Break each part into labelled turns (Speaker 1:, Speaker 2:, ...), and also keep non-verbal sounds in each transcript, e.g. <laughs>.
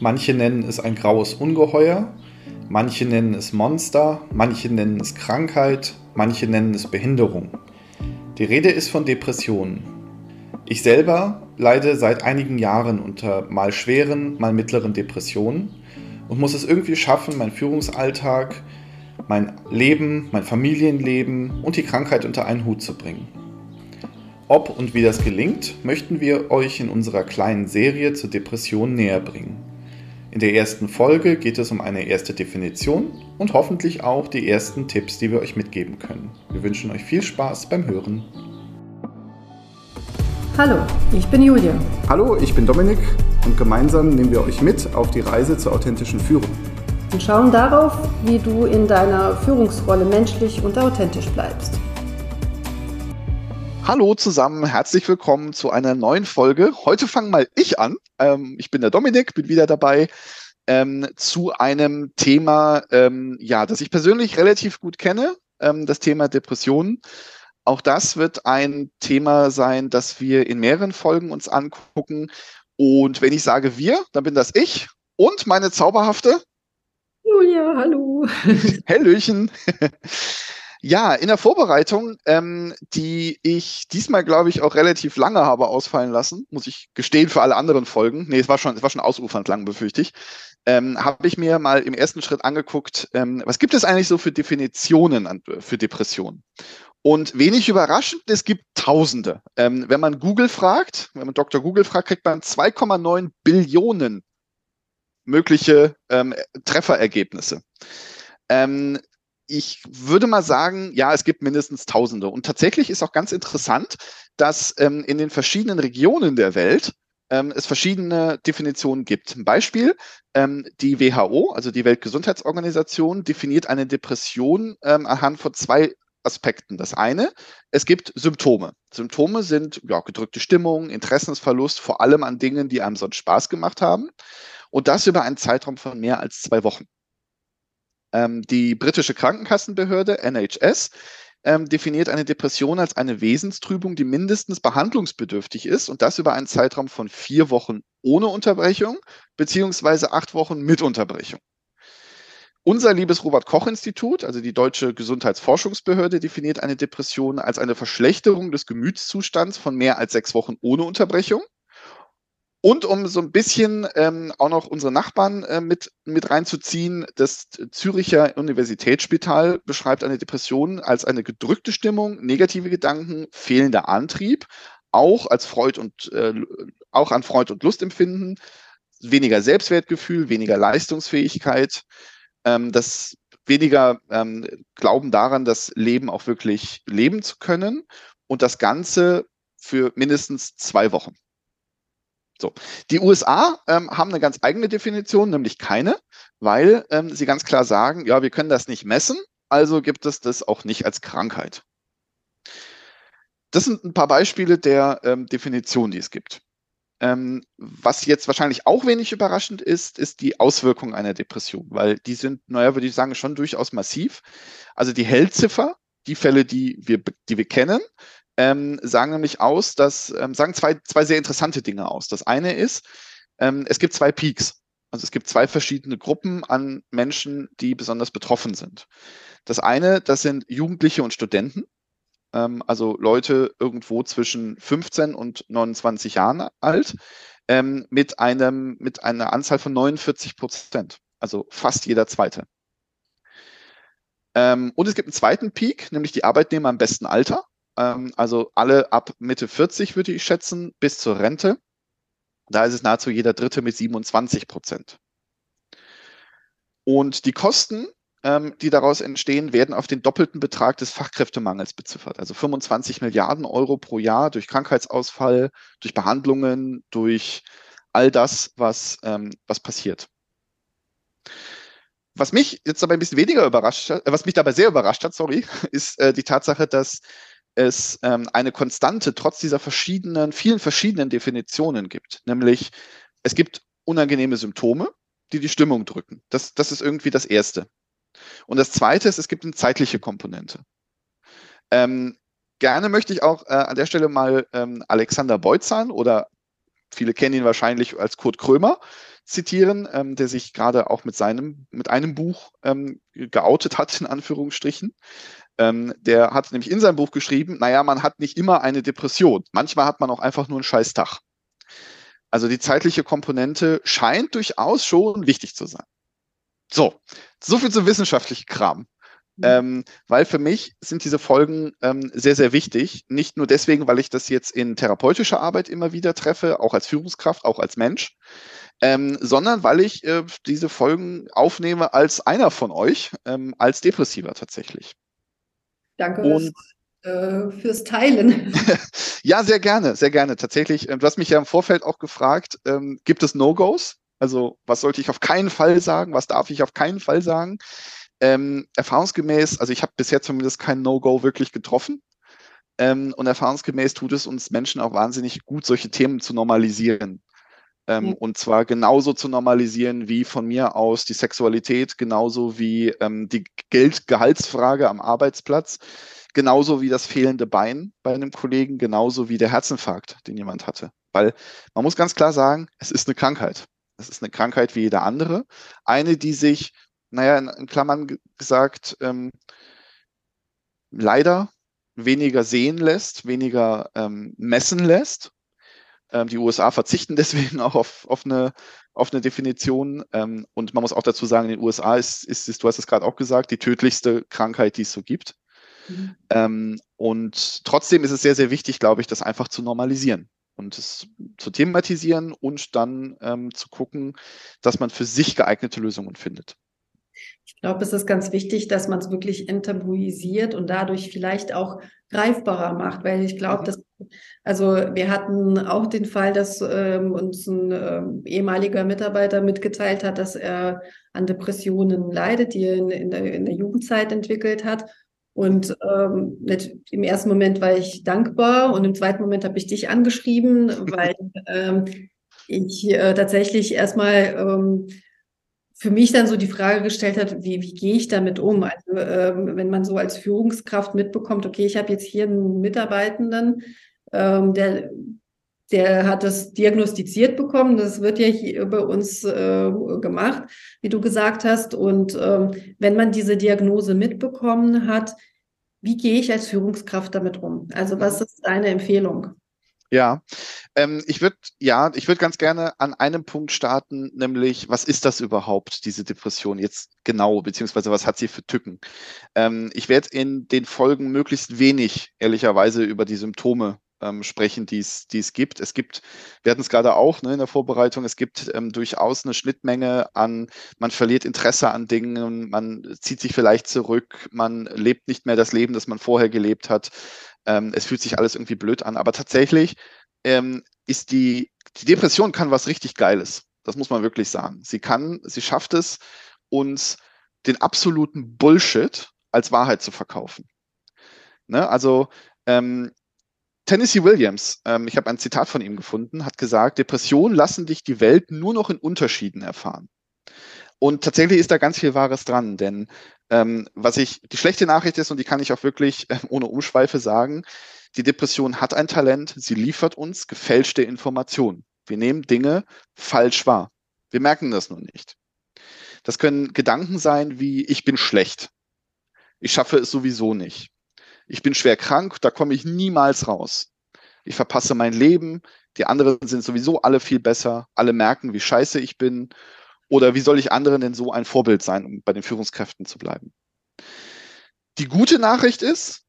Speaker 1: Manche nennen es ein graues Ungeheuer, manche nennen es Monster, manche nennen es Krankheit, manche nennen es Behinderung. Die Rede ist von Depressionen. Ich selber leide seit einigen Jahren unter mal schweren, mal mittleren Depressionen und muss es irgendwie schaffen, meinen Führungsalltag, mein Leben, mein Familienleben und die Krankheit unter einen Hut zu bringen. Ob und wie das gelingt, möchten wir euch in unserer kleinen Serie zur Depression näher bringen. In der ersten Folge geht es um eine erste Definition und hoffentlich auch die ersten Tipps, die wir euch mitgeben können. Wir wünschen euch viel Spaß beim Hören.
Speaker 2: Hallo, ich bin Julia.
Speaker 1: Hallo, ich bin Dominik und gemeinsam nehmen wir euch mit auf die Reise zur authentischen Führung.
Speaker 2: Und schauen darauf, wie du in deiner Führungsrolle menschlich und authentisch bleibst.
Speaker 1: Hallo zusammen, herzlich willkommen zu einer neuen Folge. Heute fange mal ich an. Ähm, ich bin der Dominik, bin wieder dabei ähm, zu einem Thema, ähm, ja, das ich persönlich relativ gut kenne, ähm, das Thema Depressionen. Auch das wird ein Thema sein, das wir in mehreren Folgen uns angucken. Und wenn ich sage wir, dann bin das ich und meine zauberhafte
Speaker 2: Julia, hallo.
Speaker 1: Hallöchen. Ja, in der Vorbereitung, ähm, die ich diesmal, glaube ich, auch relativ lange habe ausfallen lassen, muss ich gestehen für alle anderen Folgen. Nee, es war schon, es war schon ausufernd lang, befürchte ich. Ähm, habe ich mir mal im ersten Schritt angeguckt, ähm, was gibt es eigentlich so für Definitionen an, für Depressionen? Und wenig überraschend, es gibt Tausende. Ähm, wenn man Google fragt, wenn man Dr. Google fragt, kriegt man 2,9 Billionen mögliche ähm, Trefferergebnisse. Ähm, ich würde mal sagen, ja, es gibt mindestens Tausende. Und tatsächlich ist auch ganz interessant, dass ähm, in den verschiedenen Regionen der Welt ähm, es verschiedene Definitionen gibt. Ein Beispiel, ähm, die WHO, also die Weltgesundheitsorganisation, definiert eine Depression ähm, anhand von zwei Aspekten. Das eine, es gibt Symptome. Symptome sind ja, gedrückte Stimmung, Interessensverlust, vor allem an Dingen, die einem sonst Spaß gemacht haben. Und das über einen Zeitraum von mehr als zwei Wochen. Ähm, die britische Krankenkassenbehörde NHS ähm, definiert eine Depression als eine Wesenstrübung, die mindestens behandlungsbedürftig ist und das über einen Zeitraum von vier Wochen ohne Unterbrechung beziehungsweise acht Wochen mit Unterbrechung. Unser liebes Robert Koch Institut, also die deutsche Gesundheitsforschungsbehörde, definiert eine Depression als eine Verschlechterung des Gemütszustands von mehr als sechs Wochen ohne Unterbrechung und um so ein bisschen ähm, auch noch unsere Nachbarn äh, mit, mit reinzuziehen, das Züricher Universitätsspital beschreibt eine Depression als eine gedrückte Stimmung, negative Gedanken, fehlender Antrieb, auch als Freud und äh, auch an Freud und Lustempfinden, weniger Selbstwertgefühl, weniger Leistungsfähigkeit, ähm, das weniger ähm, Glauben daran, das Leben auch wirklich leben zu können und das Ganze für mindestens zwei Wochen. So. Die USA ähm, haben eine ganz eigene Definition, nämlich keine, weil ähm, sie ganz klar sagen, ja, wir können das nicht messen, also gibt es das auch nicht als Krankheit. Das sind ein paar Beispiele der ähm, Definition, die es gibt. Ähm, was jetzt wahrscheinlich auch wenig überraschend ist, ist die Auswirkung einer Depression, weil die sind, naja, würde ich sagen, schon durchaus massiv. Also die Hellziffer, die Fälle, die wir, die wir kennen, ähm, sagen nämlich aus, dass, ähm, sagen zwei, zwei sehr interessante Dinge aus. Das eine ist, ähm, es gibt zwei Peaks. Also es gibt zwei verschiedene Gruppen an Menschen, die besonders betroffen sind. Das eine, das sind Jugendliche und Studenten, ähm, also Leute irgendwo zwischen 15 und 29 Jahren alt, ähm, mit einem, mit einer Anzahl von 49 Prozent. Also fast jeder zweite. Ähm, und es gibt einen zweiten Peak, nämlich die Arbeitnehmer im besten Alter. Ähm, also alle ab Mitte 40 würde ich schätzen, bis zur Rente. Da ist es nahezu jeder Dritte mit 27 Prozent. Und die Kosten, ähm, die daraus entstehen, werden auf den doppelten Betrag des Fachkräftemangels beziffert. Also 25 Milliarden Euro pro Jahr durch Krankheitsausfall, durch Behandlungen, durch all das, was, ähm, was passiert. Was mich jetzt aber ein bisschen weniger überrascht hat, was mich dabei sehr überrascht hat, sorry, <laughs> ist äh, die Tatsache, dass es ähm, eine Konstante trotz dieser verschiedenen, vielen verschiedenen Definitionen gibt. Nämlich, es gibt unangenehme Symptome, die die Stimmung drücken. Das, das ist irgendwie das Erste. Und das Zweite ist, es gibt eine zeitliche Komponente. Ähm, gerne möchte ich auch äh, an der Stelle mal ähm, Alexander Beutzahn oder viele kennen ihn wahrscheinlich als Kurt Krömer zitieren, ähm, der sich gerade auch mit seinem, mit einem Buch ähm, geoutet hat, in Anführungsstrichen. Ähm, der hat nämlich in seinem Buch geschrieben, naja, man hat nicht immer eine Depression. Manchmal hat man auch einfach nur einen Scheißtag. Also die zeitliche Komponente scheint durchaus schon wichtig zu sein. So, so viel zum wissenschaftlichen Kram. Mhm. Ähm, weil für mich sind diese Folgen ähm, sehr, sehr wichtig. Nicht nur deswegen, weil ich das jetzt in therapeutischer Arbeit immer wieder treffe, auch als Führungskraft, auch als Mensch, ähm, sondern weil ich äh, diese Folgen aufnehme als einer von euch, ähm, als Depressiver tatsächlich.
Speaker 2: Danke Und, äh, fürs Teilen. <laughs>
Speaker 1: ja, sehr gerne, sehr gerne. Tatsächlich, äh, du hast mich ja im Vorfeld auch gefragt, ähm, gibt es No-Gos? Also was sollte ich auf keinen Fall sagen? Was darf ich auf keinen Fall sagen? Ähm, erfahrungsgemäß, also ich habe bisher zumindest kein No-Go wirklich getroffen. Ähm, und erfahrungsgemäß tut es uns Menschen auch wahnsinnig gut, solche Themen zu normalisieren. Ähm, ja. Und zwar genauso zu normalisieren wie von mir aus die Sexualität, genauso wie ähm, die Geld-Gehaltsfrage am Arbeitsplatz, genauso wie das fehlende Bein bei einem Kollegen, genauso wie der Herzinfarkt, den jemand hatte. Weil man muss ganz klar sagen, es ist eine Krankheit. Es ist eine Krankheit wie jede andere. Eine, die sich naja, in, in Klammern gesagt, ähm, leider weniger sehen lässt, weniger ähm, messen lässt. Ähm, die USA verzichten <laughs> deswegen auch auf, auf, eine, auf eine Definition. Ähm, und man muss auch dazu sagen, in den USA ist, ist, ist du hast es gerade auch gesagt, die tödlichste Krankheit, die es so gibt. Mhm. Ähm, und trotzdem ist es sehr, sehr wichtig, glaube ich, das einfach zu normalisieren und es zu thematisieren und dann ähm, zu gucken, dass man für sich geeignete Lösungen findet.
Speaker 2: Ich glaube, es ist ganz wichtig, dass man es wirklich enttabuisiert und dadurch vielleicht auch greifbarer macht, weil ich glaube, mhm. dass also wir hatten auch den Fall, dass ähm, uns ein äh, ehemaliger Mitarbeiter mitgeteilt hat, dass er an Depressionen leidet, die er in, in, der, in der Jugendzeit entwickelt hat. Und ähm, im ersten Moment war ich dankbar und im zweiten Moment habe ich dich angeschrieben, <laughs> weil ähm, ich äh, tatsächlich erstmal ähm, für mich dann so die Frage gestellt hat, wie, wie gehe ich damit um? Also ähm, wenn man so als Führungskraft mitbekommt, okay, ich habe jetzt hier einen Mitarbeitenden, ähm, der, der hat das diagnostiziert bekommen. Das wird ja hier bei uns äh, gemacht, wie du gesagt hast. Und ähm, wenn man diese Diagnose mitbekommen hat, wie gehe ich als Führungskraft damit um? Also was mhm. ist deine Empfehlung?
Speaker 1: Ja, ähm, ich würde ja, ich würde ganz gerne an einem Punkt starten, nämlich was ist das überhaupt, diese Depression jetzt genau, beziehungsweise was hat sie für Tücken? Ähm, ich werde in den Folgen möglichst wenig, ehrlicherweise, über die Symptome ähm, sprechen, die es gibt. Es gibt, wir hatten es gerade auch ne, in der Vorbereitung, es gibt ähm, durchaus eine Schnittmenge an, man verliert Interesse an Dingen, man zieht sich vielleicht zurück, man lebt nicht mehr das Leben, das man vorher gelebt hat. Ähm, es fühlt sich alles irgendwie blöd an, aber tatsächlich ähm, ist die, die Depression kann was richtig Geiles. Das muss man wirklich sagen. Sie kann, sie schafft es, uns den absoluten Bullshit als Wahrheit zu verkaufen. Ne? Also ähm, Tennessee Williams, ähm, ich habe ein Zitat von ihm gefunden, hat gesagt, Depressionen lassen dich die Welt nur noch in Unterschieden erfahren. Und tatsächlich ist da ganz viel Wahres dran, denn ähm, was ich, die schlechte Nachricht ist, und die kann ich auch wirklich äh, ohne Umschweife sagen, die Depression hat ein Talent, sie liefert uns gefälschte Informationen. Wir nehmen Dinge falsch wahr. Wir merken das nur nicht. Das können Gedanken sein wie, ich bin schlecht. Ich schaffe es sowieso nicht. Ich bin schwer krank, da komme ich niemals raus. Ich verpasse mein Leben, die anderen sind sowieso alle viel besser, alle merken, wie scheiße ich bin oder wie soll ich anderen denn so ein Vorbild sein, um bei den Führungskräften zu bleiben? Die gute Nachricht ist,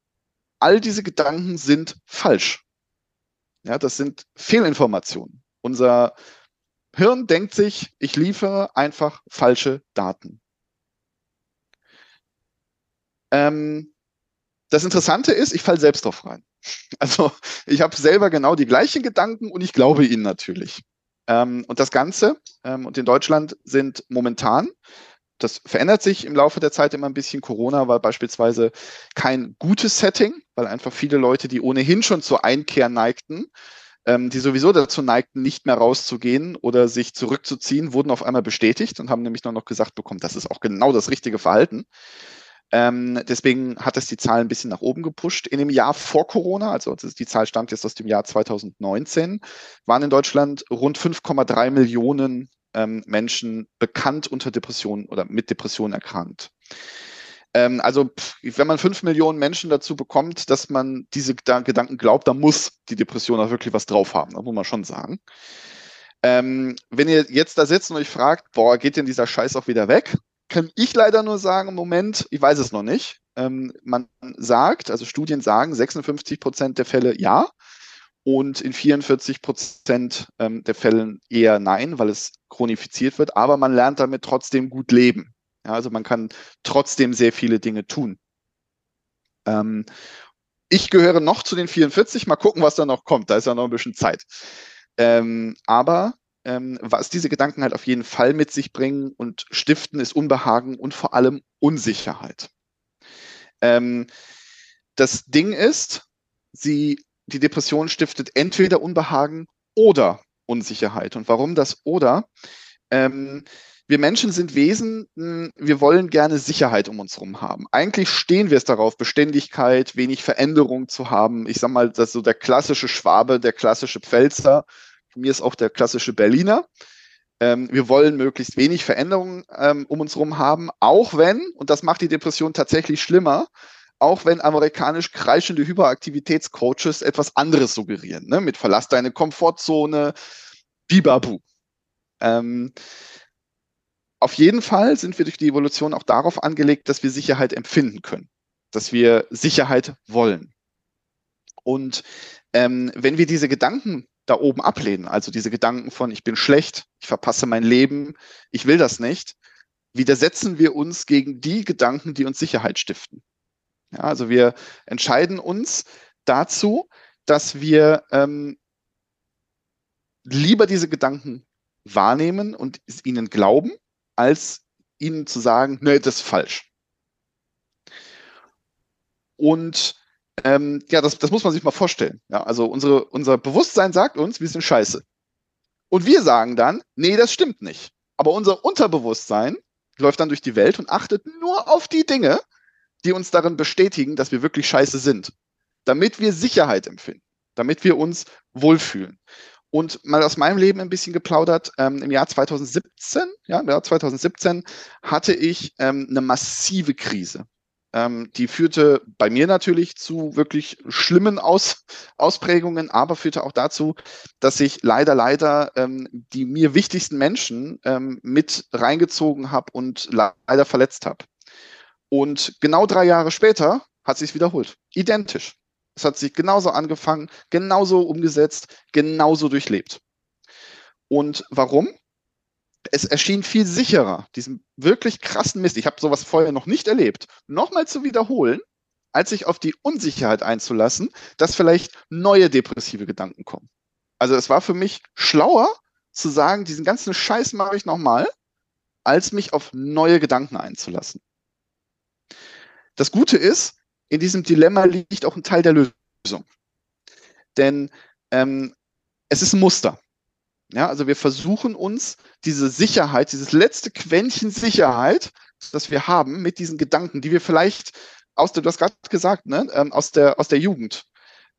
Speaker 1: all diese Gedanken sind falsch. Ja, das sind Fehlinformationen. Unser Hirn denkt sich, ich liefere einfach falsche Daten. Ähm, das Interessante ist, ich falle selbst drauf rein. <laughs> Also ich habe selber genau die gleichen Gedanken und ich glaube ihnen natürlich. Ähm, und das Ganze, ähm, und in Deutschland sind momentan, das verändert sich im Laufe der Zeit immer ein bisschen. Corona war beispielsweise kein gutes Setting, weil einfach viele Leute, die ohnehin schon zur Einkehr neigten, ähm, die sowieso dazu neigten, nicht mehr rauszugehen oder sich zurückzuziehen, wurden auf einmal bestätigt und haben nämlich nur noch gesagt bekommen, das ist auch genau das richtige Verhalten. Ähm, deswegen hat es die Zahl ein bisschen nach oben gepusht. In dem Jahr vor Corona, also die Zahl stammt jetzt aus dem Jahr 2019, waren in Deutschland rund 5,3 Millionen ähm, Menschen bekannt unter Depressionen oder mit Depressionen erkrankt. Ähm, also wenn man fünf Millionen Menschen dazu bekommt, dass man diese Gedanken glaubt, dann muss die Depression auch wirklich was drauf haben. Das muss man schon sagen. Ähm, wenn ihr jetzt da sitzt und euch fragt, boah, geht denn dieser Scheiß auch wieder weg? Kann ich leider nur sagen, im Moment, ich weiß es noch nicht. Ähm, man sagt, also Studien sagen, 56 Prozent der Fälle ja und in 44 Prozent ähm, der Fällen eher nein, weil es chronifiziert wird, aber man lernt damit trotzdem gut leben. Ja, also man kann trotzdem sehr viele Dinge tun. Ähm, ich gehöre noch zu den 44, mal gucken, was da noch kommt. Da ist ja noch ein bisschen Zeit. Ähm, aber ähm, was diese Gedanken halt auf jeden Fall mit sich bringen und stiften, ist Unbehagen und vor allem Unsicherheit. Ähm, das Ding ist, sie, die Depression stiftet entweder Unbehagen oder Unsicherheit. Und warum das oder? Ähm, wir Menschen sind Wesen, hm, wir wollen gerne Sicherheit um uns herum haben. Eigentlich stehen wir es darauf, Beständigkeit, wenig Veränderung zu haben. Ich sag mal, das ist so der klassische Schwabe, der klassische Pfälzer mir ist auch der klassische Berliner. Ähm, wir wollen möglichst wenig Veränderungen ähm, um uns herum haben, auch wenn, und das macht die Depression tatsächlich schlimmer, auch wenn amerikanisch kreischende Hyperaktivitätscoaches etwas anderes suggerieren, ne? mit Verlass deine Komfortzone, bibabu. Ähm, auf jeden Fall sind wir durch die Evolution auch darauf angelegt, dass wir Sicherheit empfinden können, dass wir Sicherheit wollen. Und ähm, wenn wir diese Gedanken da oben ablehnen. Also diese Gedanken von, ich bin schlecht, ich verpasse mein Leben, ich will das nicht, widersetzen wir uns gegen die Gedanken, die uns Sicherheit stiften. Ja, also wir entscheiden uns dazu, dass wir ähm, lieber diese Gedanken wahrnehmen und ihnen glauben, als ihnen zu sagen, nee, das ist falsch. Und ähm, ja, das, das muss man sich mal vorstellen. Ja, also unsere, unser Bewusstsein sagt uns, wir sind scheiße. Und wir sagen dann, nee, das stimmt nicht. Aber unser Unterbewusstsein läuft dann durch die Welt und achtet nur auf die Dinge, die uns darin bestätigen, dass wir wirklich scheiße sind. Damit wir Sicherheit empfinden, damit wir uns wohlfühlen. Und mal aus meinem Leben ein bisschen geplaudert, ähm, im Jahr 2017, ja, im Jahr 2017 hatte ich ähm, eine massive Krise. Ähm, die führte bei mir natürlich zu wirklich schlimmen Aus <laughs> Ausprägungen, aber führte auch dazu, dass ich leider, leider ähm, die mir wichtigsten Menschen ähm, mit reingezogen habe und leider verletzt habe. Und genau drei Jahre später hat sich wiederholt. Identisch. Es hat sich genauso angefangen, genauso umgesetzt, genauso durchlebt. Und warum? Es erschien viel sicherer, diesen wirklich krassen Mist, ich habe sowas vorher noch nicht erlebt, nochmal zu wiederholen, als sich auf die Unsicherheit einzulassen, dass vielleicht neue depressive Gedanken kommen. Also es war für mich schlauer zu sagen, diesen ganzen Scheiß mache ich nochmal, als mich auf neue Gedanken einzulassen. Das Gute ist, in diesem Dilemma liegt auch ein Teil der Lösung. Denn ähm, es ist ein Muster. Ja, also wir versuchen uns diese Sicherheit, dieses letzte Quäntchen Sicherheit, das wir haben mit diesen Gedanken, die wir vielleicht aus der, du hast gerade gesagt, ne, ähm, aus der, aus der Jugend,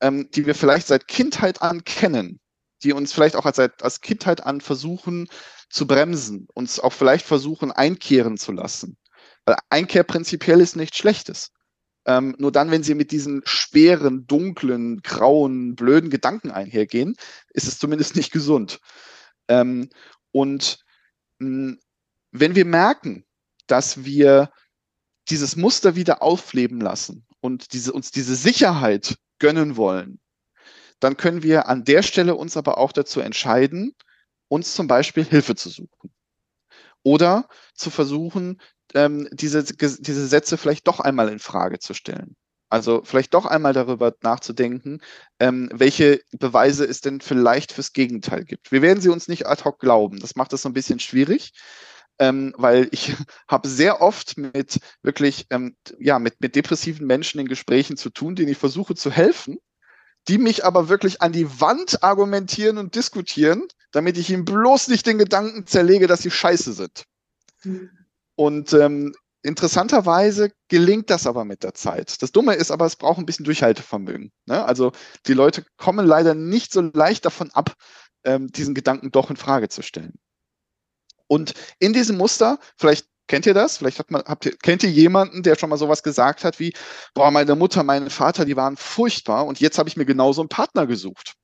Speaker 1: ähm, die wir vielleicht seit Kindheit an kennen, die uns vielleicht auch als, als Kindheit an versuchen zu bremsen, uns auch vielleicht versuchen einkehren zu lassen. Weil Einkehr prinzipiell ist nichts Schlechtes. Ähm, nur dann, wenn sie mit diesen schweren, dunklen, grauen, blöden Gedanken einhergehen, ist es zumindest nicht gesund. Ähm, und mh, hm, wenn wir merken, dass wir dieses Muster wieder aufleben lassen und diese, uns diese Sicherheit gönnen wollen, dann können wir an der Stelle uns aber auch dazu entscheiden, uns zum Beispiel Hilfe zu suchen. Oder zu versuchen, ähm, diese, diese Sätze vielleicht doch einmal in Frage zu stellen. Also vielleicht doch einmal darüber nachzudenken, ähm, welche Beweise es denn vielleicht fürs Gegenteil gibt. Wir werden sie uns nicht ad hoc glauben. Das macht es so ein bisschen schwierig, ähm, weil ich <laughs> habe sehr oft mit wirklich, ähm, ja, mit, mit depressiven Menschen in Gesprächen zu tun, denen ich versuche zu helfen, die mich aber wirklich an die Wand argumentieren und diskutieren, damit ich ihnen bloß nicht den Gedanken zerlege, dass sie scheiße sind. Mhm. Und ähm, interessanterweise gelingt das aber mit der Zeit. Das Dumme ist aber, es braucht ein bisschen Durchhaltevermögen. Ne? Also die Leute kommen leider nicht so leicht davon ab, ähm, diesen Gedanken doch in Frage zu stellen. Und in diesem Muster, vielleicht kennt ihr das, vielleicht hat man, habt ihr, kennt ihr jemanden, der schon mal sowas gesagt hat wie, boah, meine Mutter, mein Vater, die waren furchtbar und jetzt habe ich mir genauso einen Partner gesucht.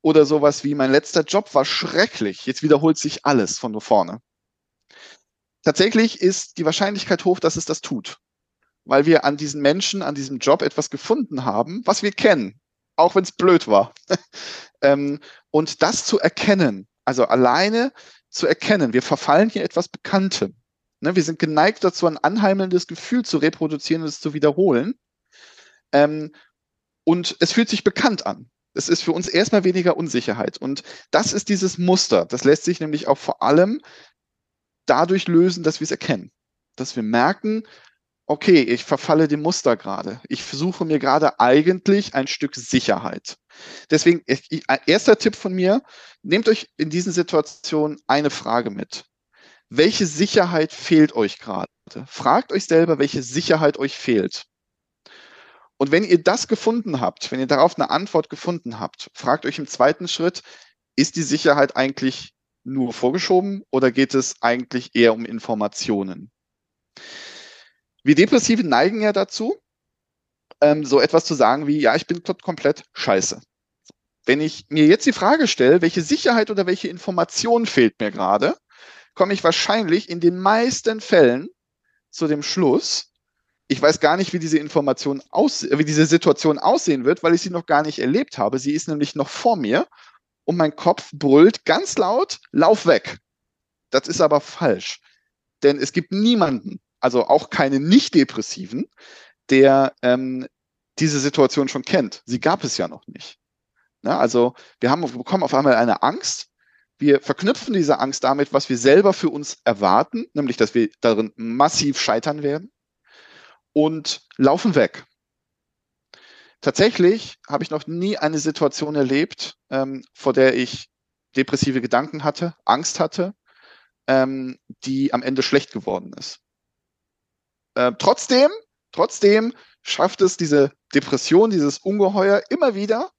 Speaker 1: Oder sowas wie, mein letzter Job war schrecklich, jetzt wiederholt sich alles von vorne. Tatsächlich ist die Wahrscheinlichkeit hoch, dass es das tut, weil wir an diesen Menschen, an diesem Job etwas gefunden haben, was wir kennen, auch wenn es blöd war. <laughs> ähm, und das zu erkennen, also alleine zu erkennen, wir verfallen hier etwas Bekanntem. Ne, wir sind geneigt dazu, ein anheimelndes Gefühl zu reproduzieren und es zu wiederholen. Ähm, und es fühlt sich bekannt an. Es ist für uns erstmal weniger Unsicherheit. Und das ist dieses Muster. Das lässt sich nämlich auch vor allem dadurch lösen, dass wir es erkennen. Dass wir merken, okay, ich verfalle dem Muster gerade. Ich versuche mir gerade eigentlich ein Stück Sicherheit. Deswegen, erster Tipp von mir, nehmt euch in diesen Situationen eine Frage mit. Welche Sicherheit fehlt euch gerade? Fragt euch selber, welche Sicherheit euch fehlt. Und wenn ihr das gefunden habt, wenn ihr darauf eine Antwort gefunden habt, fragt euch im zweiten Schritt, ist die Sicherheit eigentlich nur vorgeschoben oder geht es eigentlich eher um Informationen? Wir Depressive neigen ja dazu, ähm, so etwas zu sagen wie, ja, ich bin komplett scheiße. Wenn ich mir jetzt die Frage stelle, welche Sicherheit oder welche Information fehlt mir gerade, komme ich wahrscheinlich in den meisten Fällen zu dem Schluss, ich weiß gar nicht, wie diese Information aus, wie diese Situation aussehen wird, weil ich sie noch gar nicht erlebt habe. Sie ist nämlich noch vor mir und mein Kopf brüllt ganz laut, lauf weg. Das ist aber falsch. Denn es gibt niemanden, also auch keine Nicht-Depressiven, der ähm, diese Situation schon kennt. Sie gab es ja noch nicht. Na, also wir haben wir bekommen auf einmal eine Angst. Wir verknüpfen diese Angst damit, was wir selber für uns erwarten, nämlich dass wir darin massiv scheitern werden und laufen weg. Tatsächlich habe ich noch nie eine Situation erlebt, ähm, vor der ich depressive Gedanken hatte, Angst hatte, ähm, die am Ende schlecht geworden ist. Äh, trotzdem, trotzdem schafft es diese Depression, dieses Ungeheuer immer wieder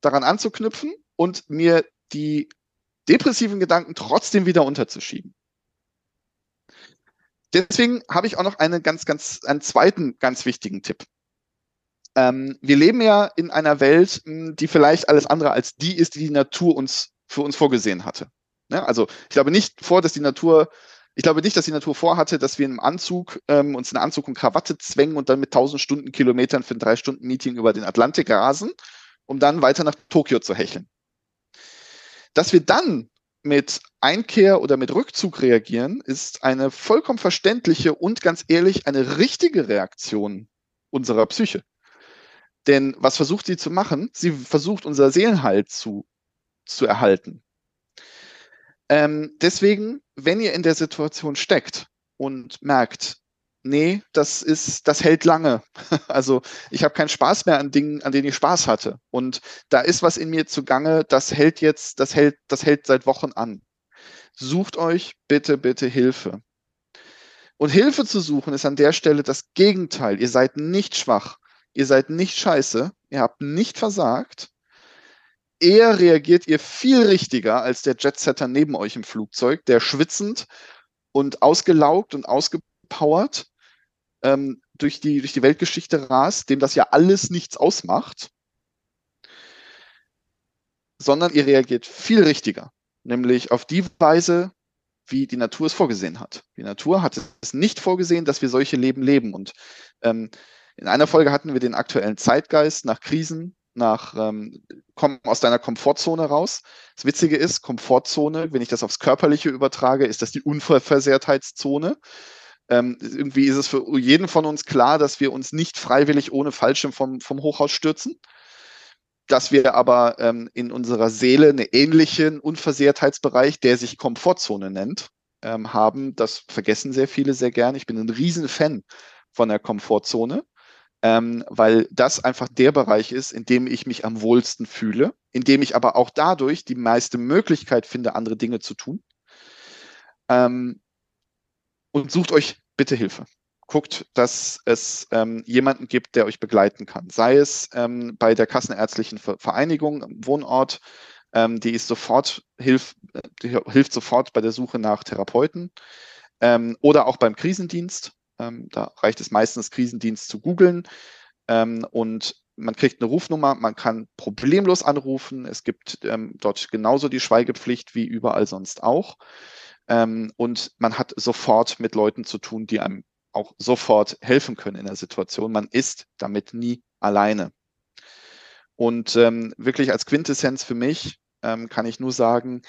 Speaker 1: daran anzuknüpfen und mir die depressiven Gedanken trotzdem wieder unterzuschieben. Deswegen habe ich auch noch einen ganz, ganz, einen zweiten ganz wichtigen Tipp. Ähm, wir leben ja in einer Welt, die vielleicht alles andere als die ist, die die Natur uns für uns vorgesehen hatte. Ja, also ich glaube nicht vor, dass die Natur, ich glaube nicht, dass die Natur vorhatte, dass wir im Anzug ähm, uns in Anzug und Krawatte zwängen und dann mit 1000 Stundenkilometern für ein drei Stunden Meeting über den Atlantik rasen, um dann weiter nach Tokio zu hecheln. Dass wir dann mit Einkehr oder mit Rückzug reagieren, ist eine vollkommen verständliche und ganz ehrlich eine richtige Reaktion unserer Psyche. Denn was versucht sie zu machen? Sie versucht unser Seelenhalt zu, zu erhalten. Ähm, deswegen, wenn ihr in der Situation steckt und merkt, nee, das ist, das hält lange. <laughs> Also ich habe keinen Spaß mehr an Dingen, an denen ich Spaß hatte. Und da ist was in mir zugange, das hält jetzt, das hält, das hält seit Wochen an. Sucht euch bitte, bitte Hilfe. Und Hilfe zu suchen ist an der Stelle das Gegenteil. Ihr seid nicht schwach. Ihr seid nicht scheiße. Ihr habt nicht versagt. Eher reagiert ihr viel richtiger als der Jetsetter neben euch im Flugzeug, der schwitzend und ausgelaugt und ausgepowert ähm, durch, die, durch die Weltgeschichte rast, dem das ja alles nichts ausmacht, sondern ihr reagiert viel richtiger, nämlich auf die Weise, wie die Natur es vorgesehen hat. Die Natur hat es nicht vorgesehen, dass wir solche Leben leben. Und ähm, in einer Folge hatten wir den aktuellen Zeitgeist nach Krisen, nach ähm, kommen aus deiner Komfortzone raus. Das Witzige ist, Komfortzone, wenn ich das aufs Körperliche übertrage, ist das die Unversehrtheitszone. Ähm, irgendwie ist es für jeden von uns klar, dass wir uns nicht freiwillig ohne Fallschirm vom, vom Hochhaus stürzen. Dass wir aber ähm, in unserer Seele einen ähnlichen Unversehrtheitsbereich, der sich Komfortzone nennt, ähm, haben. Das vergessen sehr viele sehr gern. Ich bin ein Riesenfan von der Komfortzone, ähm, weil das einfach der Bereich ist, in dem ich mich am wohlsten fühle, in dem ich aber auch dadurch die meiste Möglichkeit finde, andere Dinge zu tun. Ähm, und sucht euch bitte Hilfe. Guckt, dass es ähm, jemanden gibt, der euch begleiten kann. Sei es ähm, bei der Kassenärztlichen Vereinigung im Wohnort, ähm, die ist sofort hilf, die hilft sofort bei der Suche nach Therapeuten ähm, oder auch beim Krisendienst. Ähm, da reicht es meistens, Krisendienst zu googeln ähm, und man kriegt eine Rufnummer, man kann problemlos anrufen. Es gibt ähm, dort genauso die Schweigepflicht wie überall sonst auch. Ähm, und man hat sofort mit Leuten zu tun, die einem auch sofort helfen können in der Situation. Man ist damit nie alleine. Und ähm, wirklich als Quintessenz für mich ähm, kann ich nur sagen,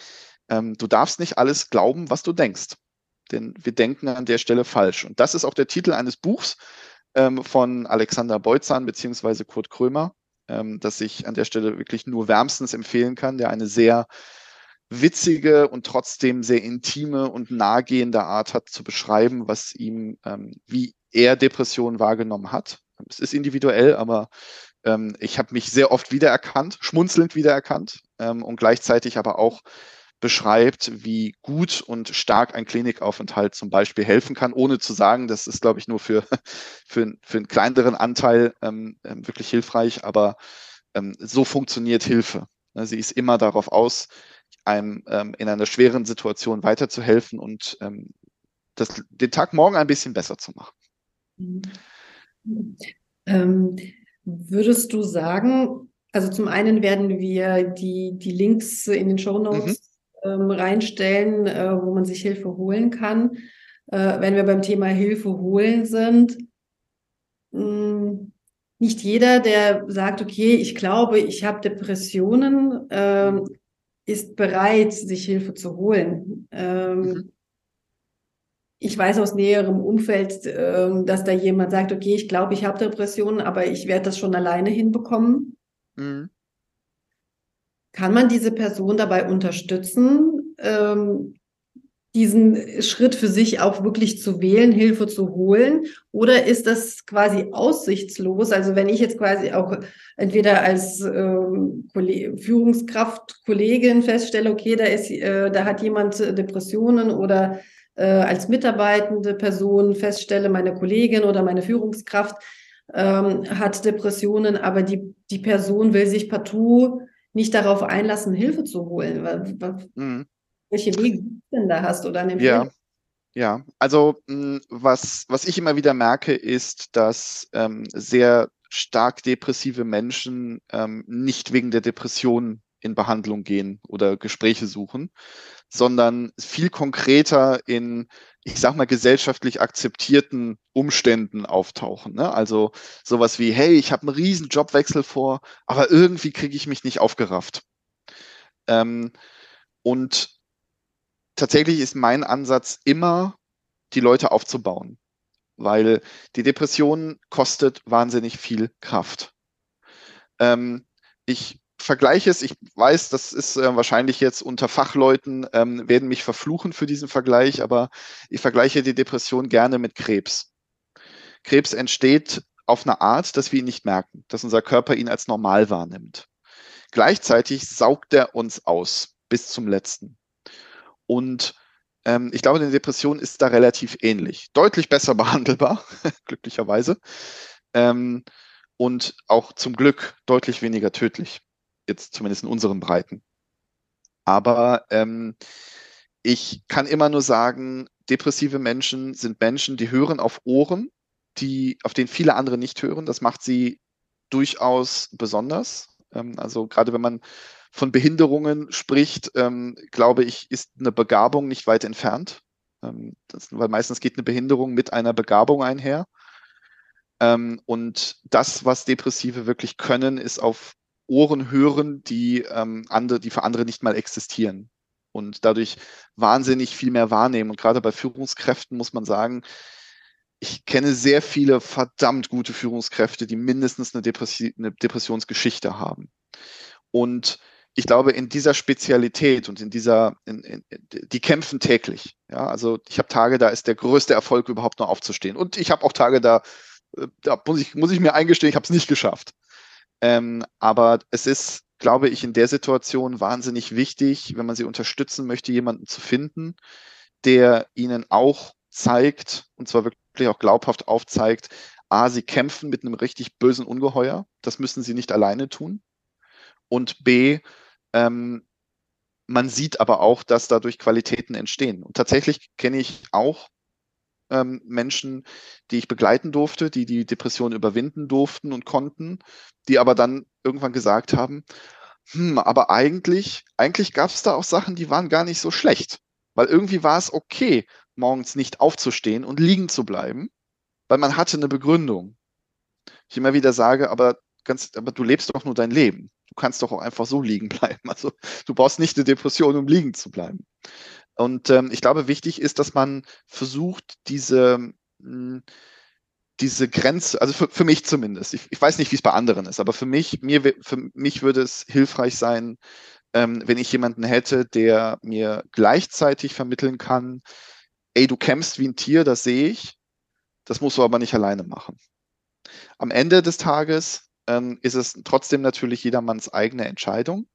Speaker 1: du darfst nicht alles glauben, was du denkst. Denn wir denken an der Stelle falsch. Und das ist auch der Titel eines Buchs, ähm, von Alexander Beutzahn bzw. Kurt Krömer, ähm, das ich an der Stelle wirklich nur wärmstens empfehlen kann, der eine sehr witzige und trotzdem sehr intime und nahegehende Art hat zu beschreiben, was ihm, ähm, wie er Depressionen wahrgenommen hat. Es ist individuell, aber ähm, ich habe mich sehr oft wiedererkannt, schmunzelnd wiedererkannt ähm, und gleichzeitig aber auch beschreibt, wie gut und stark ein Klinikaufenthalt zum Beispiel helfen kann, ohne zu sagen, das ist, glaube ich, nur für, <laughs> für, für einen kleineren Anteil ähm, ähm, wirklich hilfreich, aber ähm, so funktioniert Hilfe. Ne, sie ist immer darauf aus, einem ähm, in einer schweren Situation weiterzuhelfen und ähm, das, den Tag morgen ein bisschen besser zu machen.
Speaker 2: Ähm, würdest du sagen, also zum einen werden wir die, die Links in den Show Notes mhm ähm, reinstellen, äh, wo man sich Hilfe holen kann. Äh, wenn wir beim Thema Hilfe holen sind, mh, hm, nicht jeder, der sagt, okay, ich glaube, ich habe Depressionen, äh, ist bereit, sich Hilfe zu holen. Ähm, mhm. Ich weiß aus näherem Umfeld, äh, dass da jemand sagt, okay, ich glaube, ich habe Depressionen, aber ich werde das schon alleine hinbekommen. Mhm kann man diese Person dabei unterstützen, ähm, diesen Schritt für sich auch wirklich zu wählen, Hilfe zu holen? Oder ist das quasi aussichtslos? Also wenn ich jetzt quasi auch entweder als ähm, Führungskraft, Kollegin feststelle, okay, da ist, äh, da hat jemand Depressionen oder äh, als mitarbeitende Person feststelle, meine Kollegin oder meine Führungskraft ähm, hat Depressionen, aber die, die Person will sich partout nicht darauf einlassen, Hilfe zu holen. Mhm. Welche Wege du denn da hast oder eine
Speaker 1: Ja. Ja, also hm, was, was ich immer wieder merke, ist, dass ähm, sehr stark depressive Menschen ähm, nicht wegen der Depression in Behandlung gehen oder Gespräche suchen, sondern viel konkreter in, ich sag mal, gesellschaftlich akzeptierten Umständen auftauchen. Ne? Also sowas wie, hey, ich habe einen riesen Jobwechsel vor, aber irgendwie kriege ich mich nicht aufgerafft. Ähm, und tatsächlich ist mein Ansatz immer, die Leute aufzubauen, weil die Depression kostet wahnsinnig viel Kraft. Ähm, ich vergleiche es, ich weiß, das ist äh, wahrscheinlich jetzt unter Fachleuten, ähm, werden mich verfluchen für diesen Vergleich, aber ich vergleiche die Depression gerne mit Krebs. Krebs entsteht auf eine Art, dass wir ihn nicht merken, dass unser Körper ihn als normal wahrnimmt. Gleichzeitig saugt er uns aus bis zum letzten. Und ähm, ich glaube, eine Depression ist da relativ ähnlich. Deutlich besser <laughs> behandelbar, glücklicherweise. Ähm, und auch zum Glück deutlich weniger tödlich jetzt zumindest in unseren Breiten. Aber ähm, ich kann immer nur sagen, depressive Menschen sind Menschen, die hören auf Ohren, die, auf denen viele andere nicht hören. Das macht sie durchaus besonders. Ähm, also gerade wenn man von Behinderungen spricht, ähm, glaube ich, ist eine Begabung nicht weit entfernt. Ähm, das, weil meistens geht eine Behinderung mit einer Begabung einher. Ähm, und das, was Depressive wirklich können, ist auf Ohren hören, die, ähm, andere, die für andere nicht mal existieren und dadurch wahnsinnig viel mehr wahrnehmen. Und gerade bei Führungskräften muss man sagen, ich kenne sehr viele verdammt gute Führungskräfte, die mindestens eine, Depressi eine Depressionsgeschichte haben. Und ich glaube, in dieser Spezialität und in dieser, in, in, die kämpfen täglich. Ja, also ich habe Tage, da ist der größte Erfolg überhaupt nur aufzustehen. Und ich habe auch Tage, da, äh, da muss ich, muss ich mir eingestehen, ich habe es nicht geschafft. Ähm, aber es ist, glaube ich, in der Situation wahnsinnig wichtig, wenn man sie unterstützen möchte, jemanden zu finden, der ihnen auch aufzeigt, und zwar wirklich auch glaubhaft aufzeigt, A, sie kämpfen mit einem richtig bösen Ungeheuer, das müssen sie nicht alleine tun. Und B, ähm, man sieht aber auch, dass dadurch Qualitäten entstehen. Und tatsächlich kenne ich auch ähm, Menschen, die ich begleiten durfte, die die Depression überwinden durften und konnten, die aber dann irgendwann gesagt haben, hm, aber eigentlich, eigentlich gab es da auch Sachen, die waren gar nicht so schlecht. Weil irgendwie war es okay, morgens nicht aufzustehen und liegen zu bleiben, weil man hatte eine Begründung. Ich immer wieder sage, aber ganz, aber du lebst doch nur dein Leben. Du kannst doch auch einfach so liegen <laughs> bleiben. Also du brauchst nicht eine Depression, um liegen zu bleiben. Und ähm, ich glaube, wichtig ist, dass man versucht, diese, hm, diese Grenze, also für, für mich zumindest, ich, ich weiß nicht, wie es bei anderen ist, aber für mich, mir, für mich würde es hilfreich sein, ähm, wenn ich jemanden hätte, der mir gleichzeitig vermitteln kann, ey, du kämpfst wie ein Tier, das sehe ich, das musst du aber nicht alleine machen. Am Ende des Tages ähm, ist es trotzdem natürlich jedermanns eigene Entscheidung.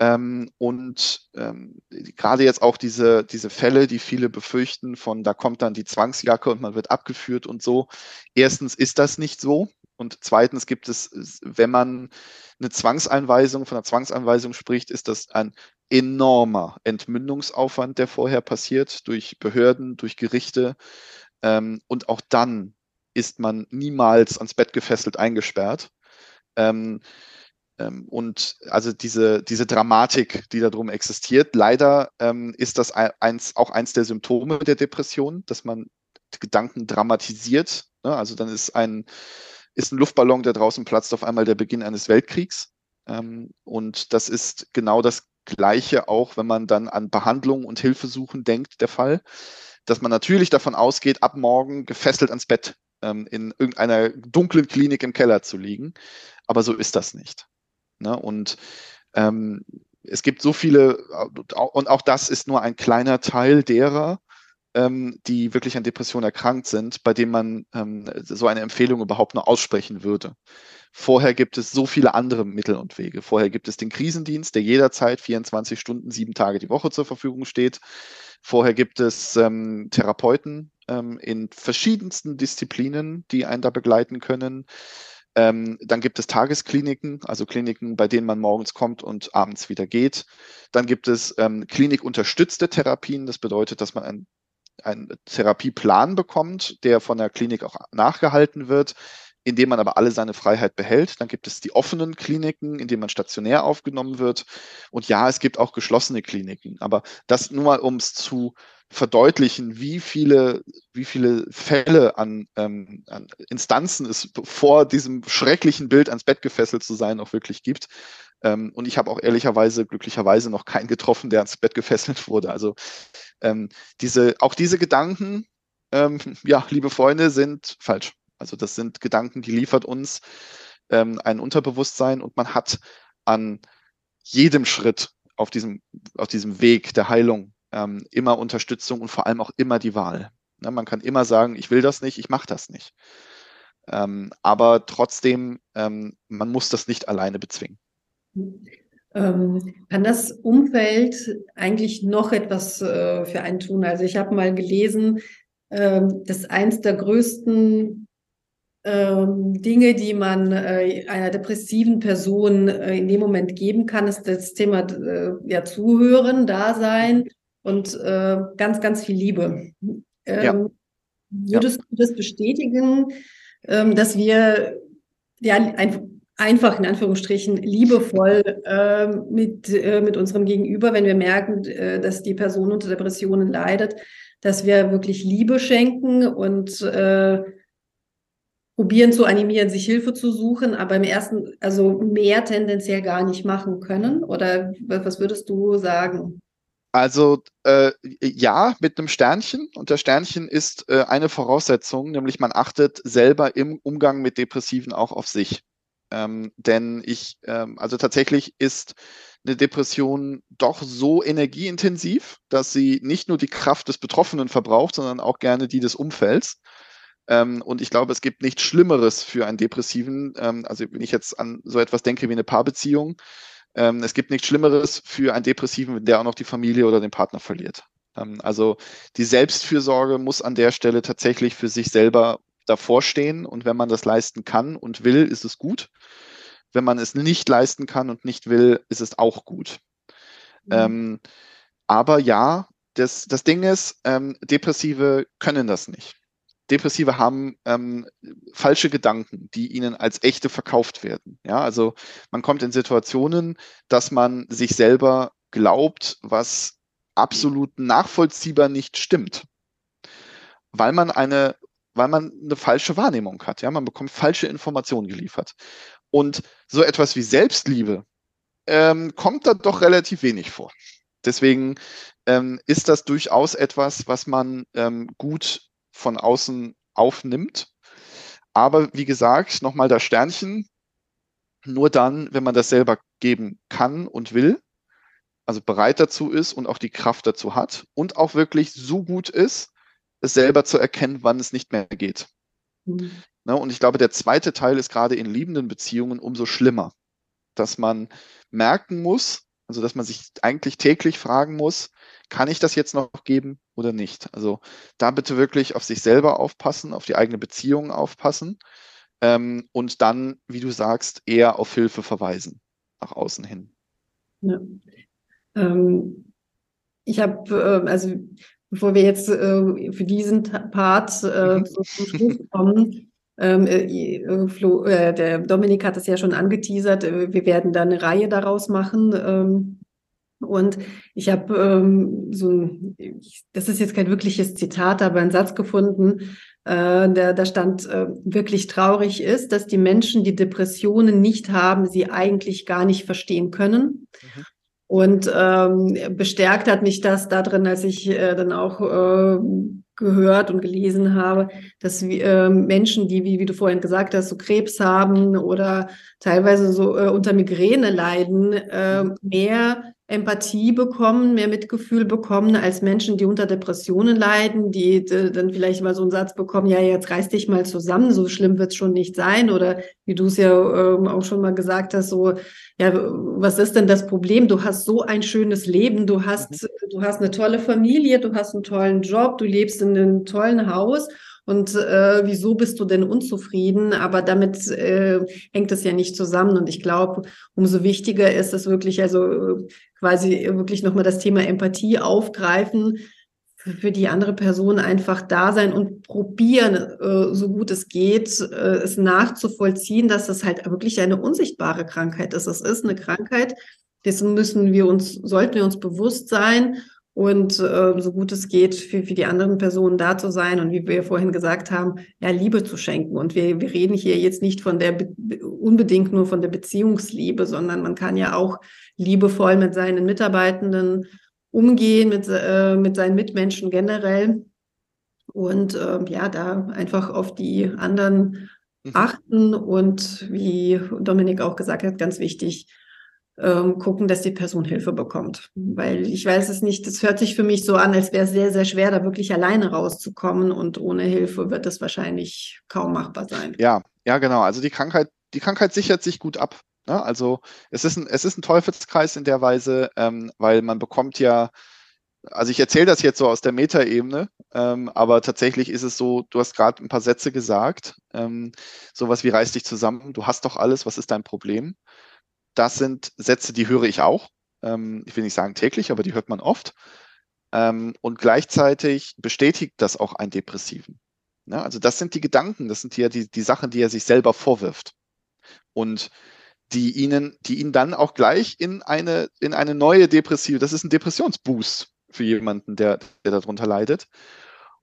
Speaker 1: Ähm, und ähm, gerade jetzt auch diese, diese Fälle, die viele befürchten, von da kommt dann die Zwangsjacke und man wird abgeführt und so. Erstens ist das nicht so. Und zweitens gibt es, wenn man eine Zwangseinweisung, von einer Zwangseinweisung spricht, ist das ein enormer Entmündungsaufwand, der vorher passiert durch Behörden, durch Gerichte. Ähm, und auch dann ist man niemals ans Bett gefesselt eingesperrt. Ähm, und also diese, diese Dramatik, die darum existiert, leider ähm, ist das eins, auch eins der Symptome der Depression, dass man Gedanken dramatisiert. Ne? Also dann ist ein, ist ein Luftballon, der draußen platzt, auf einmal der Beginn eines Weltkriegs. Ähm, und das ist genau das Gleiche auch, wenn man dann an Behandlung und Hilfesuchen denkt, der Fall, dass man natürlich davon ausgeht, ab morgen gefesselt ans Bett ähm, in irgendeiner dunklen Klinik im Keller zu liegen. Aber so ist das nicht. Ne? Und ähm, es gibt so viele, und auch das ist nur ein kleiner Teil derer, ähm, die wirklich an Depressionen erkrankt sind, bei denen man ähm, so eine Empfehlung überhaupt nur aussprechen würde. Vorher gibt es so viele andere Mittel und Wege. Vorher gibt es den Krisendienst, der jederzeit 24 Stunden, sieben Tage die Woche zur Verfügung steht. Vorher gibt es ähm, Therapeuten ähm, in verschiedensten Disziplinen, die einen da begleiten können. Ähm, dann gibt es Tageskliniken, also Kliniken, bei denen man morgens kommt und abends wieder geht. Dann gibt es ähm, klinikunterstützte Therapien. Das bedeutet, dass man einen, einen Therapieplan bekommt, der von der Klinik auch nachgehalten wird, indem man aber alle seine Freiheit behält. Dann gibt es die offenen Kliniken, in denen man stationär aufgenommen wird. Und ja, es gibt auch geschlossene Kliniken. Aber das nur mal, um es zu verdeutlichen, wie viele, wie viele Fälle an, ähm, an Instanzen es vor diesem schrecklichen Bild ans Bett gefesselt zu sein auch wirklich gibt. Ähm, und ich habe auch ehrlicherweise, glücklicherweise noch keinen getroffen, der ans Bett gefesselt wurde. Also ähm, diese, auch diese Gedanken, ähm, ja, liebe Freunde, sind falsch. Also das sind Gedanken, die liefert uns ähm, ein Unterbewusstsein und man hat an jedem Schritt auf diesem, auf diesem Weg der Heilung ähm, immer Unterstützung und vor allem auch immer die Wahl. Ne, man kann immer sagen, ich will das nicht, ich mache das nicht. Ähm, aber trotzdem, ähm, man muss das nicht alleine bezwingen.
Speaker 2: Ähm, kann das Umfeld eigentlich noch etwas äh, für einen tun? Also ich habe mal gelesen, äh, dass eins der größten ähm, Dinge, die man äh, einer depressiven Person äh, in dem Moment geben kann, ist das Thema äh, ja Zuhören, Dasein und ganz, ganz viel Liebe. Ähm, ja. Würdest ja. du das bestätigen, ähm, dass wir ja ein, einfach in Anführungsstrichen liebevoll mit, mit unserem Gegenüber, wenn wir merken, dass die Person unter Depressionen leidet, dass wir wirklich Liebe schenken und probieren zu animieren, sich Hilfe zu suchen, aber im ersten, also mehr tendenziell gar nicht machen können? Oder was würdest du sagen?
Speaker 1: Also äh, ja, mit einem Sternchen. Und das Sternchen ist äh, eine Voraussetzung, nämlich man achtet selber im Umgang mit Depressiven auch auf sich. Ähm, denn ich, ähm, also tatsächlich ist eine Depression doch so energieintensiv, dass sie nicht nur die Kraft des Betroffenen verbraucht, sondern auch gerne die des Umfelds. Ähm, und ich glaube, es gibt nichts Schlimmeres für einen Depressiven. Ähm, also wenn ich jetzt an so etwas denke wie eine Paarbeziehung, ähm, es gibt nichts Schlimmeres für einen Depressiven, der auch noch die Familie oder den Partner verliert. Ähm, also die Selbstfürsorge muss an der Stelle tatsächlich für sich selber davor stehen und wenn man das leisten kann und will, ist es gut. Wenn man es nicht leisten kann und nicht will, ist es auch gut. Mhm. Ähm, aber ja, das, das Ding ist, ähm, Depressive können das nicht. Depressive haben ähm, falsche Gedanken, die ihnen als echte verkauft werden. Ja, also man kommt in Situationen, dass man sich selber glaubt, was absolut nachvollziehbar nicht stimmt. Weil man eine, weil man eine falsche Wahrnehmung hat. Ja, man bekommt falsche Informationen geliefert. Und so etwas wie Selbstliebe ähm, kommt da doch relativ wenig vor. Deswegen ähm, ist das durchaus etwas, was man ähm, gut von außen aufnimmt. Aber wie gesagt, nochmal das Sternchen, nur dann, wenn man das selber geben kann und will, also bereit dazu ist und auch die Kraft dazu hat und auch wirklich so gut ist, es selber zu erkennen, wann es nicht mehr geht. Mhm. Ne, und ich glaube, der zweite Teil ist gerade in liebenden Beziehungen umso schlimmer, dass man merken muss, also dass man sich eigentlich täglich fragen muss, kann ich das jetzt noch geben oder nicht? Also da bitte wirklich auf sich selber aufpassen, auf die eigene Beziehung aufpassen ähm, und dann, wie du sagst, eher auf Hilfe verweisen, nach außen hin. Ja.
Speaker 2: Ähm, ich habe, äh, also bevor wir jetzt äh, für diesen Part äh, mhm. zum Schluss kommen, ähm, äh, äh, Flo, äh, der Dominik hat es ja schon angeteasert, wir werden da eine Reihe daraus machen. Ähm, und ich habe ähm, so ein, das ist jetzt kein wirkliches Zitat, aber ein Satz gefunden, äh, der da stand, äh, wirklich traurig ist, dass die Menschen, die Depressionen nicht haben, sie eigentlich gar nicht verstehen können. Mhm. Und ähm, bestärkt hat mich das darin, als ich äh, dann auch äh, gehört und gelesen habe, dass äh, Menschen, die, wie, wie du vorhin gesagt hast, so Krebs haben oder teilweise so äh, unter Migräne leiden, äh, mehr Empathie bekommen, mehr Mitgefühl bekommen als Menschen, die unter Depressionen leiden, die, die dann vielleicht mal so einen Satz bekommen, ja, jetzt reiß dich mal zusammen, so schlimm wird's schon nicht sein. Oder wie du es ja ähm, auch schon mal gesagt hast, so, ja, was ist denn das Problem? Du hast so ein schönes Leben, du hast, mhm. du hast eine tolle Familie, du hast einen tollen Job, du lebst in einem tollen Haus und äh, wieso bist du denn unzufrieden? Aber damit äh, hängt es ja nicht zusammen. Und ich glaube, umso wichtiger ist es wirklich, also quasi wirklich nochmal das Thema Empathie aufgreifen, für die andere Person einfach da sein und probieren, äh, so gut es geht, äh, es nachzuvollziehen, dass es halt wirklich eine unsichtbare Krankheit ist. Es ist eine Krankheit, dessen müssen wir uns, sollten wir uns bewusst sein und äh, so gut es geht, für, für die anderen Personen da zu sein und wie wir vorhin gesagt haben, ja, Liebe zu schenken. Und wir, wir reden hier jetzt nicht von der unbedingt nur von der Beziehungsliebe, sondern man kann ja auch liebevoll mit seinen Mitarbeitenden umgehen, mit, äh, mit seinen Mitmenschen generell. Und äh, ja, da einfach auf die anderen mhm. achten und wie Dominik auch gesagt hat, ganz wichtig, ähm, gucken, dass die Person Hilfe bekommt. Weil ich weiß es nicht, das hört sich für mich so an, als wäre es sehr, sehr schwer, da wirklich alleine rauszukommen und ohne Hilfe wird es wahrscheinlich kaum machbar sein.
Speaker 1: Ja, ja, genau. Also die Krankheit, die Krankheit sichert sich gut ab. Ne? Also es ist, ein, es ist ein Teufelskreis in der Weise, ähm, weil man bekommt ja, also ich erzähle das jetzt so aus der Metaebene, ähm, aber tatsächlich ist es so, du hast gerade ein paar Sätze gesagt, ähm, sowas wie reiß dich zusammen, du hast doch alles, was ist dein Problem? Das sind Sätze, die höre ich auch. Ähm, ich will nicht sagen täglich, aber die hört man oft. Ähm, und gleichzeitig bestätigt das auch einen Depressiven. Ja, also das sind die Gedanken, das sind ja die, die Sachen, die er sich selber vorwirft. Und die ihnen, die ihn dann auch gleich in eine, in eine neue Depressive, das ist ein Depressionsboost für jemanden, der, der darunter leidet.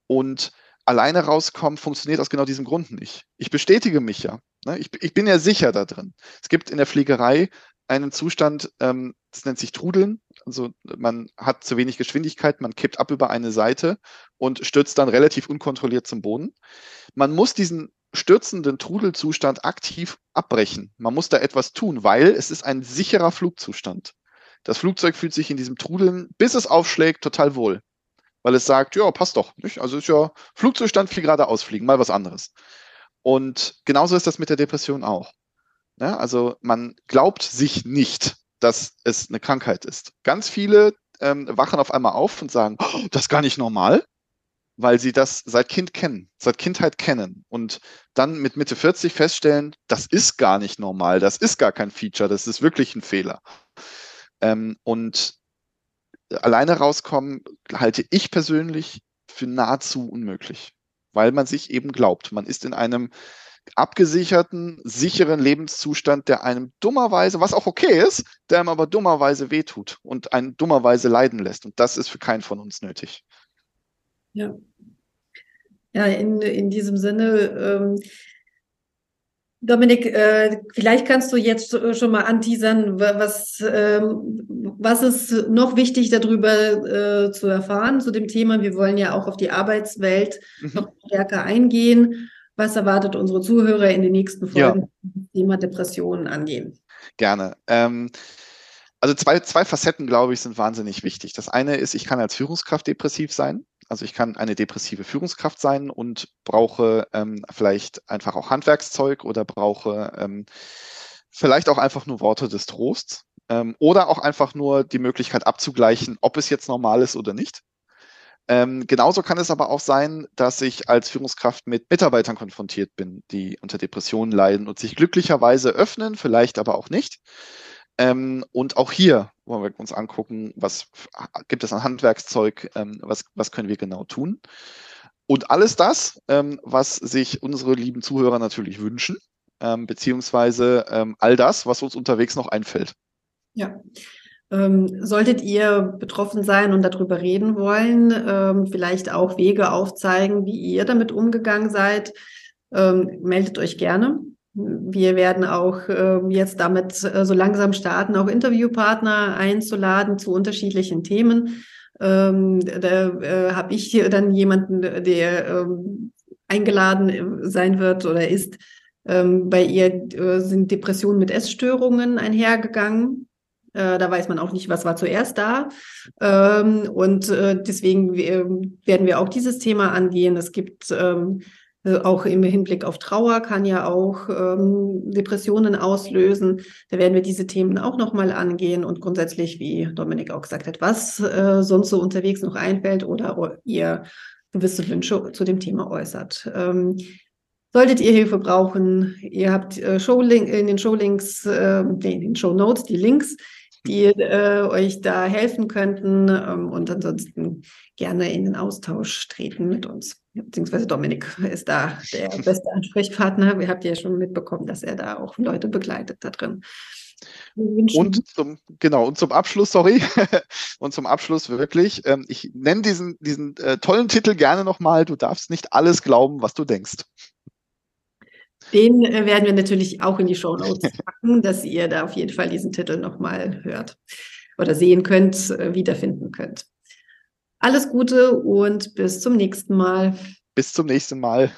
Speaker 1: Und alleine rauskommen funktioniert aus genau diesem Grund nicht. Ich bestätige mich ja. Ne? Ich, ich, bin ja sicher da drin. Es gibt in der Fliegerei einen Zustand, ähm, das nennt sich Trudeln. Also man hat zu wenig Geschwindigkeit, man kippt ab über eine Seite und stürzt dann relativ unkontrolliert zum Boden. Man muss diesen stürzenden Trudelzustand aktiv abbrechen. Man muss da etwas tun, weil es ist ein sicherer Flugzustand. Das Flugzeug fühlt sich in diesem Trudeln, bis es aufschlägt, total wohl weil es sagt, ja, passt doch. Nicht? Also ist ja Flugzustand, flieg geradeaus fliegen, mal was anderes. Und genauso ist das mit der Depression auch. Ja, also man glaubt sich nicht, dass es eine Krankheit ist. Ganz viele ähm, wachen auf einmal auf und sagen, oh, das ist gar nicht normal, weil sie das seit Kind kennen, seit Kindheit kennen und dann mit Mitte 40 feststellen, das ist gar nicht normal, das ist gar kein Feature, das ist wirklich ein Fehler. Ähm, und alleine rauskommen halte ich persönlich für nahezu unmöglich, weil man sich eben glaubt, man ist in einem abgesicherten, sicheren Lebenszustand, der einem dummerweise, was auch okay ist, der einem aber dummerweise wehtut und einen dummerweise leiden lässt. Und das ist für keinen von uns nötig.
Speaker 2: Ja. Ja, in, in diesem Sinne, ähm, Dominik, äh, vielleicht kannst du jetzt schon mal anteasern, was, ähm, was ist noch wichtig darüber äh, zu erfahren zu dem Thema. Wir wollen ja auch auf die Arbeitswelt mhm. noch stärker eingehen. Was erwartet unsere Zuhörer in den nächsten Folgen, ja. das Thema Depressionen angehen?
Speaker 1: Gerne. Ähm, also zwei, zwei Facetten, glaube ich, sind wahnsinnig wichtig. Das eine ist, ich kann als Führungskraft depressiv sein. Also ich kann eine depressive Führungskraft sein und brauche ähm, vielleicht einfach auch Handwerkszeug oder brauche ähm, vielleicht auch einfach nur Worte des Trosts ähm, oder auch einfach nur die Möglichkeit abzugleichen, ob es jetzt normal ist oder nicht. Ähm, genauso kann es aber auch sein, dass ich als Führungskraft mit Mitarbeitern konfrontiert bin, die unter Depressionen leiden und sich glücklicherweise öffnen, vielleicht aber auch nicht. Ähm, und auch hier wollen wir uns angucken, was gibt es an Handwerkszeug, ähm, was, was können wir genau tun. Und alles das, ähm, was sich unsere lieben Zuhörer natürlich wünschen, ähm, beziehungsweise ähm, all das, was uns unterwegs noch einfällt.
Speaker 2: Ja. Ähm, solltet ihr betroffen sein und darüber reden wollen, vielleicht auch Wege aufzeigen, wie ihr damit umgegangen seid, meldet euch gerne. Wir werden auch äh, jetzt damit äh, so langsam starten, auch Interviewpartner einzuladen zu unterschiedlichen Themen. Ähm, da äh, habe ich dann jemanden, der ähm, eingeladen sein wird oder ist. Ähm, bei ihr äh, sind Depressionen mit Essstörungen einhergegangen. Äh, da weiß man auch nicht, was war zuerst da. Ähm, und äh, deswegen werden wir auch dieses Thema angehen. Es gibt ähm, äh, auch im Hinblick auf Trauer kann ja auch ähm, Depressionen auslösen. Da werden wir diese Themen auch nochmal angehen und grundsätzlich, wie Dominik auch gesagt hat, was äh, sonst so unterwegs noch einfällt oder ihr gewisse Wünsche zu dem Thema äußert. Ähm, solltet ihr Hilfe brauchen, ihr habt äh, Showlink, in den Showlinks, äh, in den Show Notes die Links die äh, euch da helfen könnten ähm, und ansonsten gerne in den Austausch treten mit uns. Beziehungsweise Dominik ist da der <laughs> beste Ansprechpartner. Wir habt ja schon mitbekommen, dass er da auch Leute begleitet da drin.
Speaker 1: Und zum, genau, und zum Abschluss, sorry, <laughs> und zum Abschluss wirklich, ähm, ich nenne diesen, diesen äh, tollen Titel gerne nochmal, du darfst nicht alles glauben, was du denkst.
Speaker 2: Den äh, werden wir natürlich auch in die Show Notes <laughs> packen, dass ihr da auf jeden Fall diesen Titel nochmal hört oder sehen könnt, äh, wiederfinden könnt. Alles Gute und bis zum nächsten Mal.
Speaker 1: Bis zum nächsten Mal.